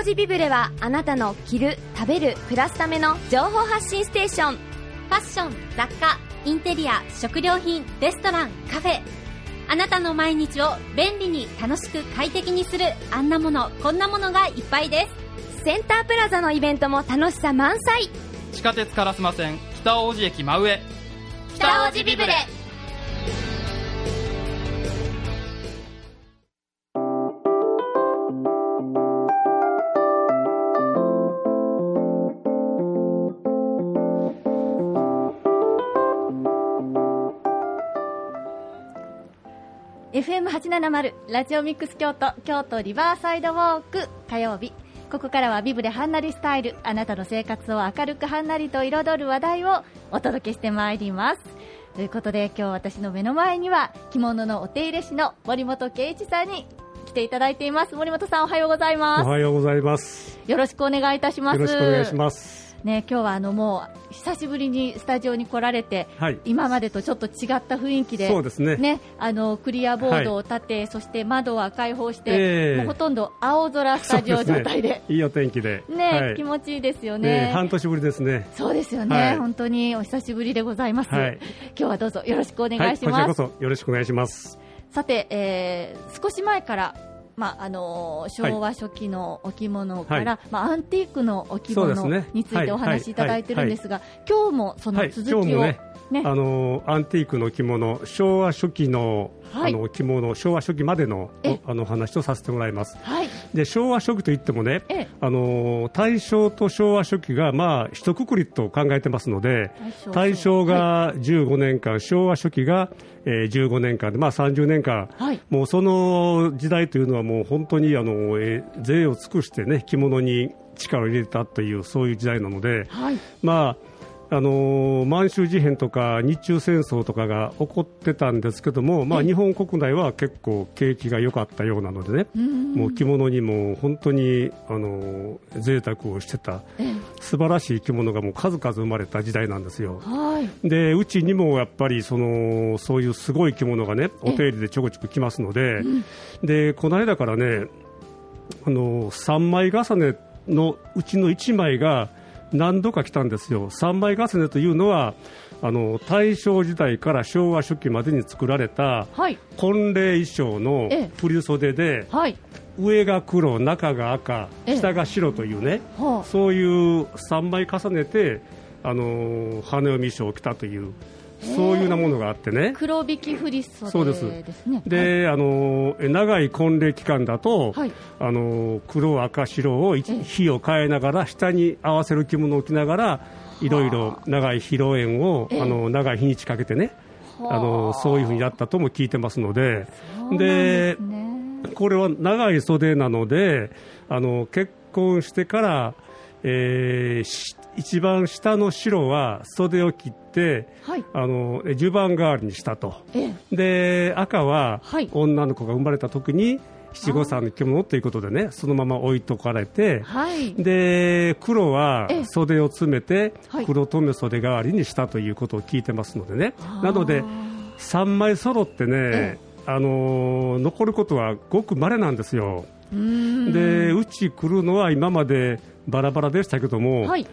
王子ビブレはあなたの着る食べる暮らすための情報発信ステーション。ファッション雑貨インテリア食料品レストランカフェ。あなたの毎日を便利に楽しく快適にするあんなものこんなものがいっぱいです。センタープラザのイベントも楽しさ満載。地下鉄烏丸線北大路駅真上。北王子ビブレ FM870 ラジオミックス京都京都リバーサイドウォーク火曜日。ここからはビブレハンナリスタイルあなたの生活を明るくはんなりと彩る話題をお届けしてまいります。ということで今日私の目の前には着物のお手入れ師の森本圭一さんに来ていただいています。森本さんおはようございまおはようございます。す。よろしくお願いいたします。よろしくお願いします。ね、今日はあのもう久しぶりにスタジオに来られて、はい今までとちょっと違った雰囲気で、そうですねあのクリアボードを立て、そして窓は開放して、ええもうほとんど青空スタジオ状態で、いいお天気で。ねはい気持ちいいですよねね。半年ぶりですね。そうですよね、はい本当にお久しぶりでございます。はい今日はどうぞよろしくお願はいい、します。こちらこそよろしくお願いします。さて、えー少し前から、まああのー昭和初期のお着物から、はい。まあ、アンティークのお着物についておはい話しいただいてるんですが、今日もそのはい、続きを、ね。あのアンティークの着物、昭和初期の、はい。あの着物、昭和初期までのあの話をさせてもらいます。はい、で昭和初期といってもねええ、あの大正と昭和初期がまあ一括りと考えてますので、大正が15年間、昭和初期が、えー15年間で、まあ、30年間、はい。もうその時代というのはもう本当にあの、えー税を尽くしてね着物に力を入れたというそういう時代なので、はい、まああのー満州事変とか日中戦争とかが起こってたんですけども、まあ、ええ。日本国内は結構景気が良かったようなのでね、ん。もう着物にも本当に、あのー贅沢をしてたええ。素晴らしい着物がもう数々生まれた時代なんですよ。はい、でうちにもやっぱりそのそういうすごい着物がねお手入れでちょこちょこ来ますので、でこの間からねあの3枚重ねのうちの1枚が何度か来たんですよ、3枚重ねというのはあの大正時代から昭和初期までに作られたはい、婚礼衣装のええ。振袖で、はい、上が黒、中が赤、ええ。下が白というね、はそういう3枚重ねて、あのー羽読み衣装を着たという、そういうようなものがあってね。あ、。黒引き振り袖そうです。ね。で、あのー長い婚礼期間だと、はい。あのー黒、赤、白を一ええ日を変えながら、下に合わせる着物を着ながら、いろいろ長い披露宴を、ええ。あのー長い日にちかけてね、はあ。あのーそういうふうにやったとも聞いてますので、でね。これは長い袖なので、あの結婚してから、えーし一番下の白は袖を切って、はい、あのえ襦袢代わりにしたと。ええ、で赤ははい。女の子が生まれた時に七五三の着物ということでねそのまま置いとかれて、はい、で黒はええ。袖を詰めてはい。黒留め袖代わりにしたということを聞いてますのでね、なので3枚揃ってね、えあのー残ることはごく稀なんですよ。うでうち来るのは今までバラバラでしたけども、はい、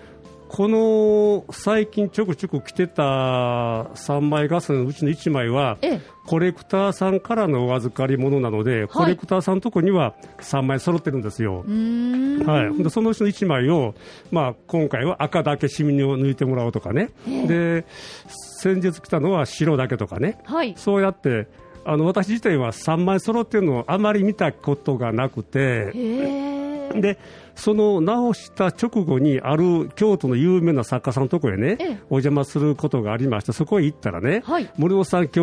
この最近ちょくちょく着てた3枚重ねのうちの1枚は、ええ、コレクターさんからのお預かり物なので、コレクターさんのとこには3枚揃ってるんですよ。はい、そのうちの1枚を、まあ、今回は赤だけシミを抜いてもらおうとかね、で先日来たのは白だけとかね、はい、そうやってあの私自体は3枚揃ってるのをあまり見たことがなくて、でその直した直後にある京都の有名な作家さんのところへね、ええ。お邪魔することがありましてそこへ行ったらね、はい。森本さん今日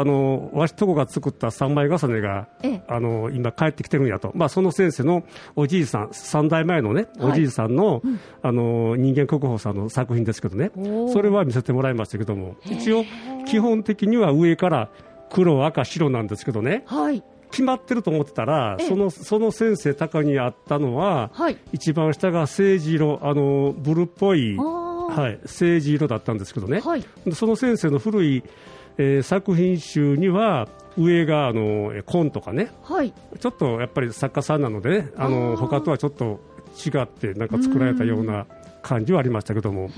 あのわしとこが作った3枚重ねが、ええ。あの今帰ってきてるんやと、まあ、その先生のおじいさん3代前のねはい。おじいさんの,、あの人間国宝さんの作品ですけどね。それは見せてもらいましたけども。一応基本的には上から黒赤白なんですけどね。はい、決まってると思ってたら、ええ。そのその先生高にあったのは、はい、一番下が政治色、あのブルーっぽい、はい、政治色だったんですけどね、はい、でその先生の古いえー作品集には上があのえー紺とかね。はい。ちょっとやっぱり作家さんなのでねあの他とはちょっと違ってなんか作られたような感じはありましたけども。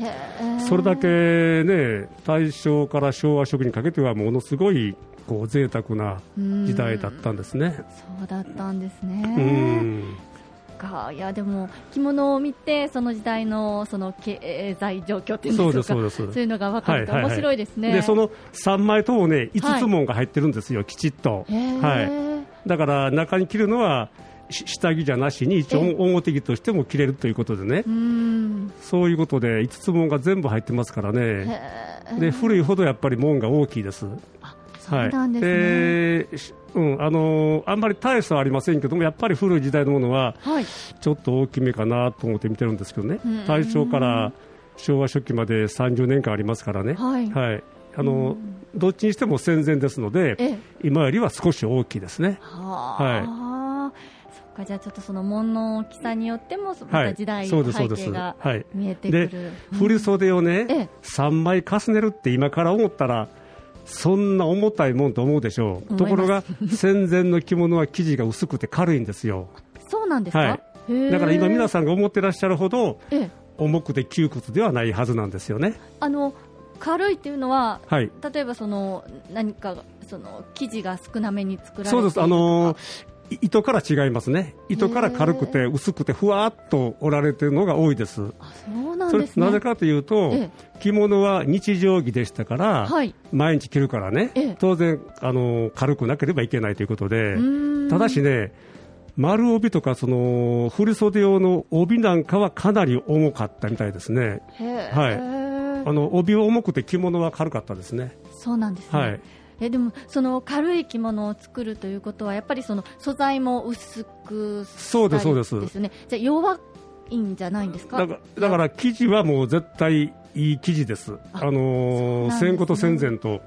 それだけね大正から昭和初期にかけてはものすごいこう贅沢な時代だったんですね。そうだったんですうね。んか。いやでも着物を見てその時代のその経済状況っていうんでしょうか。ですそうです。そういうのが分かるとはいはいはい。面白いですね。でその3枚ともね5つ門が入ってるんですよ、きちっと。はい。だから中に着るのはし下着じゃなしに一応え表着としても着れるということでね。そういうことで5つ門が全部入ってますからね。で古いほどやっぱり門が大きいです。そうなんですね。でしうんあのーあんまり大差はありませんけどもやっぱり古い時代のものははい。ちょっと大きめかなと思って見てるんですけどね。うん大正から昭和初期まで30年間ありますからね、はい。あのどっちにしても戦前ですのでええ。今よりは少し大きいですね。はあ、そっかじゃあちょっとその門の大きさによってもまはい。た時代、そうですそうです。背景がはい。見えてくる。で振袖をね、ええ。3枚重ねるって今から思ったらそんな重たいもんと思うでしょう。ところが戦前の着物は生地が薄くて軽いんですよ。そうなんですか？はい。だから今皆さんが思ってらっしゃるほどええ。重くて窮屈ではないはずなんですよね。あの軽いっていうのははい。例えばその何かその生地が少なめに作られているそうです。あのとかい糸から違いますね。糸から軽くて薄くてふわっと織られてるのが多いです。あそうなんですね。なぜかというと、え着物は日常着でしたから、はい。毎日着るからね、ええ。当然あの軽くなければいけないということで、ただしね、丸帯とかその振袖用の帯なんかはかなり重かったみたいですね、はい。あの帯は重くて着物は軽かったですね。そうなんですね。はいえでもその軽い着物を作るということはやっぱりその素材も薄くそうですそうですですよね。じゃあ弱いんじゃないんですか？だから生地はもう絶対いい生地です、あのね戦後と戦前と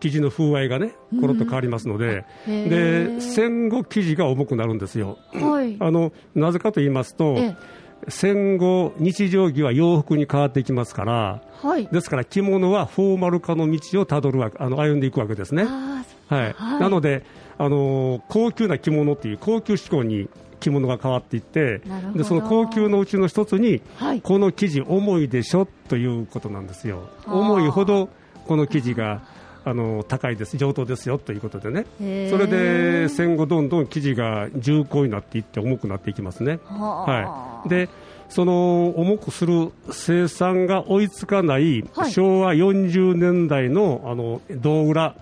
生地の風合いがね、ころっと変わりますので、へーで戦後、生地が重くなるんですよ。はい。あのなぜかと言いますと、え戦後、日常着は洋服に変わっていきますから、えはい。ですから着物はフォーマル化の道をたどるわけ、あの歩んでいくわけですね。はい。はい。なので、あのー高級な着物っていう高級志向に着物が変わっていってなるほど。でその高級のうちの一つに、はい。この生地重いでしょということなんですよ。はあ。重いほどこの生地があの高いです。上等ですよということでね。それで戦後どんどん生地が重厚になっていって重くなっていきますね。はい、でその重くする生産が追いつかないはい。昭和40年代のあの胴裏、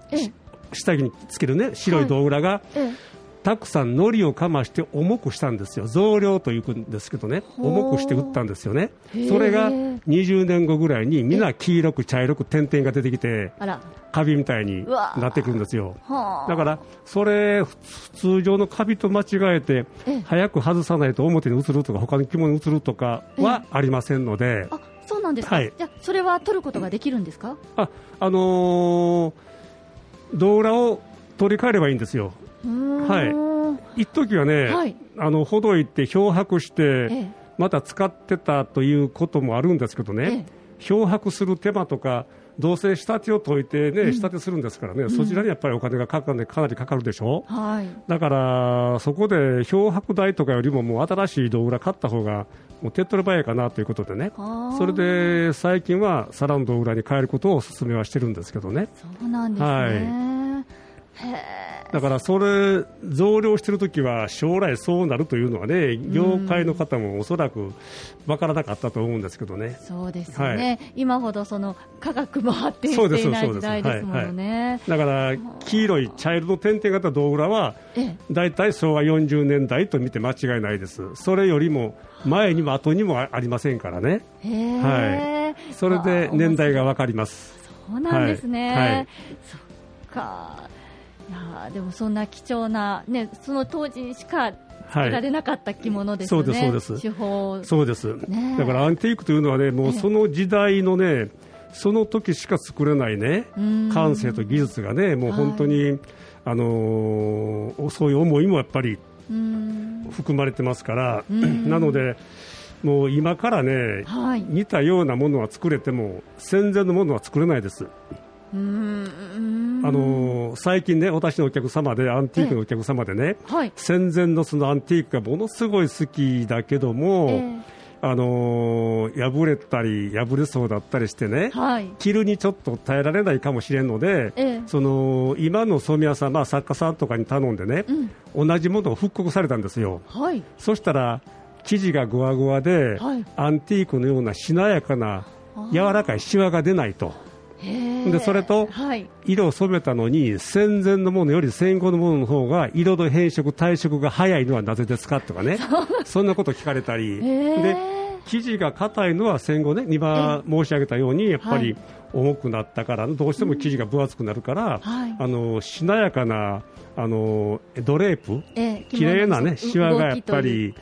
下着につけるね白い胴裏が、えたくさん糊をかまして重くしたんですよ、増量というんですけどね、重くして売ったんですよねそれが20年後ぐらいに、みんな黄色く茶色く点々が出てきて。カビみたいになってくるんですよ。はあ。だから、それ、ふ通常のカビと間違えてええ、早く外さないと表に移るとか、他の着物に移るとかはありませんので、あ、そうなんですか。はいじゃあそれは取ることができるんですか？あ、あのー、胴裏を取り替えればいいんですよ。は一時はね、はい。あのほどいて漂白して、ええ。また使ってたということもあるんですけどね、漂白する手間とか、どうせ仕立てを解いてね、仕立てするんですからね、そちらにやっぱりお金がかかるかなりかかるでしょ。はい。だから、そこで漂白代とかよりも、もう新しい道裏買った方が、もう手っ取り早いかなということでね。それで最近は皿の道裏に変えることをお勧めはしてるんですけどね。そうなんですね。へえ。だからそれ、増量してるときは将来そうなるというのはね、業界の方もおそらく分からなかったと思うんですけどね。そうですよね、今ほどその科学も発展していない時代ですものね。だから黄色い茶色の点々型道裏はええ大体昭和40年代と見て間違いないです。それよりも前にも後にもありませんからね。はい。それで年代が分かります。そうなんですね。はいはいそっか。いやーでもそんな貴重なねその当時にしか作られなかった着物ですよね。そうですそうです。手法。そうです。ね。えだからアンティークというのはね、もうその時代のね、その時しか作れないねん、感性と技術がね、もう本当に、あのーそういう思いもやっぱりうん。含まれてますから、ん。なので、もう今からね、はい。似たようなものは作れても、戦前のものは作れないです。うーんあのー最近ね、私のお客様で、アンティークのお客様でね、はい。戦前のそのアンティークがものすごい好きだけども、えあのー破れたり、破れそうだったりしてねえ、はい。着るにちょっと耐えられないかもしれんので、ええその今の染屋さん、まあ、作家さんとかに頼んでね、同じものを復刻されたんですよ。はい。そしたら生地がゴワゴワで、はいアンティークのようなしなやかな柔らかいシワが出ないとでそれとはい。色を染めたのに戦前のものより戦後のものの方が色の変色退色が早いのはなぜですかとかね。そんなこと聞かれたり。で生地が硬いのは戦後ね今申し上げたようにやっぱり重くなったからどうしても生地が分厚くなるから、はい。あのしなやかなあのドレープええ綺麗なね、着物シワがやっぱり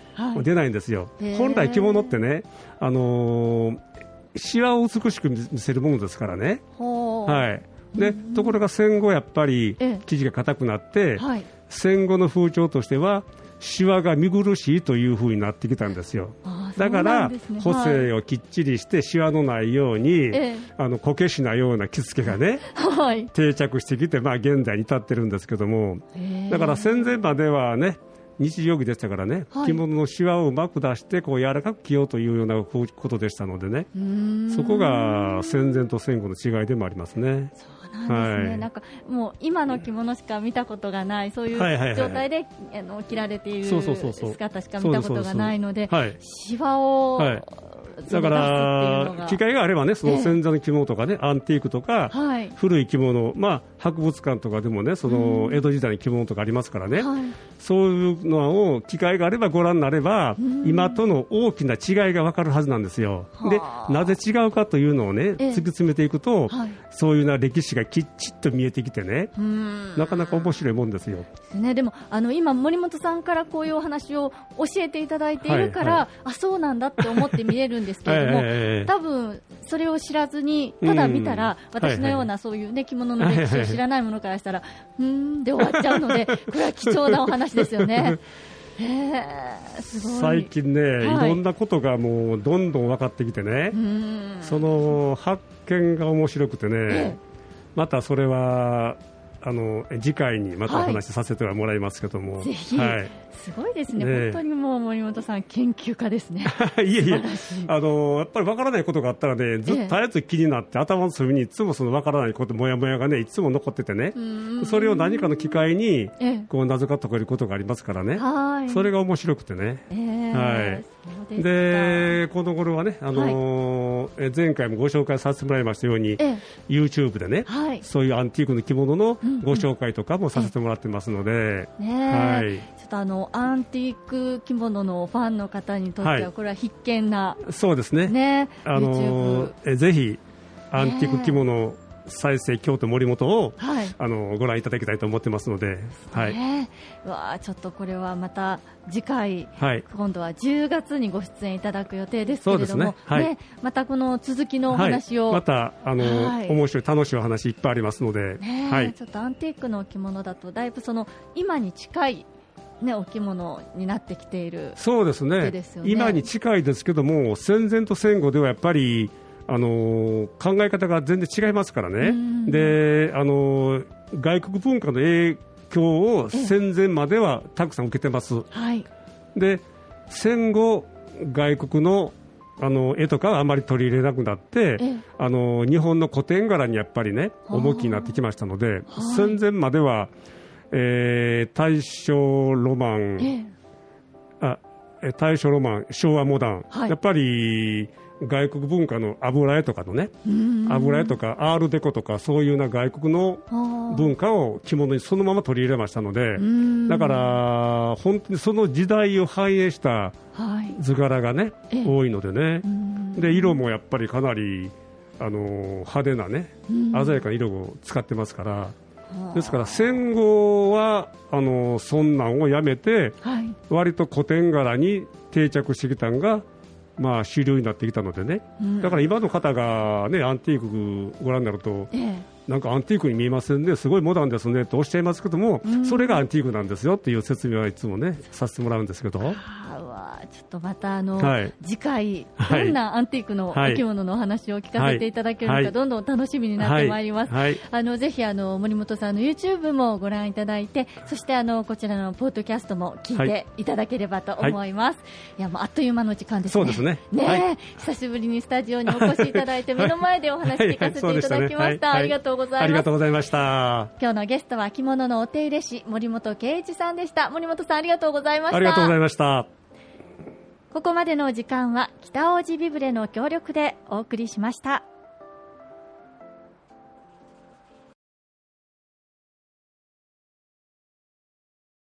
出ないんですよ。本来着物ってね、あのーシワを美しく見せるものですからね。はい。で、ところが戦後やっぱりええ生地が硬くなって、はい。戦後の風潮としては、シワが見苦しいという風になってきたんですよ。だからね、補正をきっちりして、シワのないように、ええあの、こけしなような着付けがね、はい。定着してきて、まあ現在に至ってるんですけども、だから戦前まではね、日常着でしたからね、はい。着物のシワをうまく出して、こう柔らかく着ようというようなことでしたのでね、そこが戦前と戦後の違いでもありますね。そうなんですね、はい。なんかもう今の着物しか見たことがない、そういう状態で、あの着られている姿しか見たことがないので、はいシワを、はい。だから、機会があればね、その戦前の着物とかね、アンティークとか、はい。古い着物、まあ、博物館とかでもね、その江戸時代の着物とかありますからね、はい。そういうのを機会があればご覧になれば、今との大きな違いが分かるはずなんですよ。ではあ、なぜ違うかというのをね、ええ。突き詰めていくと、はい。そういうな歴史がきっちりと見えてきてね、なかなか面白いもんですよ。ですね、でもあの今、森本さんからこういうお話を教えていただいているから、はいはあそうなんだって思って見れるんですけれども、ええ。多分それを知らずに、ただ見たら、うん。私のようなそういう、ね、着物の歴史を知らないものからしたら、うーんで終わっちゃうので、これは貴重なお話ですよね。最近ね、はい。い、ろんなことがもうどんどん分かってきてね、その発見が面白くてね、えまたそれはあの次回にまたおはい話しさせてはもらいますけども、ぜひ、はい、すごいですね。ねえ。本当にもう森本さん、研究家ですね。いえいえ。あのやっぱり分からないことがあったらねずっと絶えず気になって、頭の隅にいつもその分からないこともやもやがねいつも残っててね。それを何かの機会にええ。こう謎か解けることがありますからね、はい。それが面白くてね。ええ。はい。でこの頃はね、あのーえ前回もご紹介させてもらいましたように、ええ。YouTube でね、はい。そういうアンティークの着物のご紹介とかもさせてもらってますので、はい。ちょっとあのアンティーク着物のファンの方にとっては、はい。これは必見な、そうですね、ね、あのーえぜひアンティーク着物再生京都森本を、はい。あのご覧いただきたいと思ってますので、はい、ねうわあちょっとこれはまた次回、はい。今度は10月にご出演いただく予定ですけれども、ね。はい。またこの続きのおはい。話を、またあのーはい。面白い楽しいお話いっぱいありますので、ねはい、ちょっとアンティークの着物だとだいぶその今に近い、ね、お着物になってきているそうですね。ね。今に近いですけども戦前と戦後ではやっぱり、あのー考え方が全然違いますからね。うんで、あのー外国文化の影響を戦前まではたくさん受けてます。はい。で戦後外国のあの絵とかはあまり取り入れなくなってええ。あの日本の古典柄にやっぱりね重きになってきましたのではい。戦前までは、えー大正ロマン、ええ。あえ大正ロマン、昭和モダン、はい。やっぱり外国文化の油絵とかのね、うん。油絵とかアールデコとか、そういうな外国の文化を着物にそのまま取り入れましたので、うん。だから本当にその時代を反映したはい。図柄がね、ええ。多いのでね。う、ん。で色もやっぱりかなりあの派手なね、うん。鮮やかな色を使ってますから、はあですから戦後はあのそんなんをやめて、はい。割と古典柄に定着してきたのが、まあ、主流になってきたのでね、うん。だから今の方が、ね、アンティークご覧になると、ええなんかアンティークに見えませんね、すごいモダンですね。とおっしゃいますけども、うん。それがアンティークなんですよっていう説明はいつもね、させてもらうんですけど、あちょっとまたあの、はい。次回、はい。どんなアンティークのはい。生き物のお話を聞かせていただけるのか、はい。どんどん楽しみになってまいります。はい。あのぜひあの森本さんの YouTube もご覧いただいて、そしてあのこちらのポッドキャストも聞いはていただければと思います。い、やもうあっという間の時間ですね。そうですね。ね久しぶりにスタジオにお越しいただいて目の前でお話聞かせていただきました。ありがとうございますありがとう。ございました。今日のゲストは着物のお手入れ師森本圭一さんでした。森本さんありがとうございました。ありがとうございました。ここまでの時間は北大路ビブレの協力でお送りしました。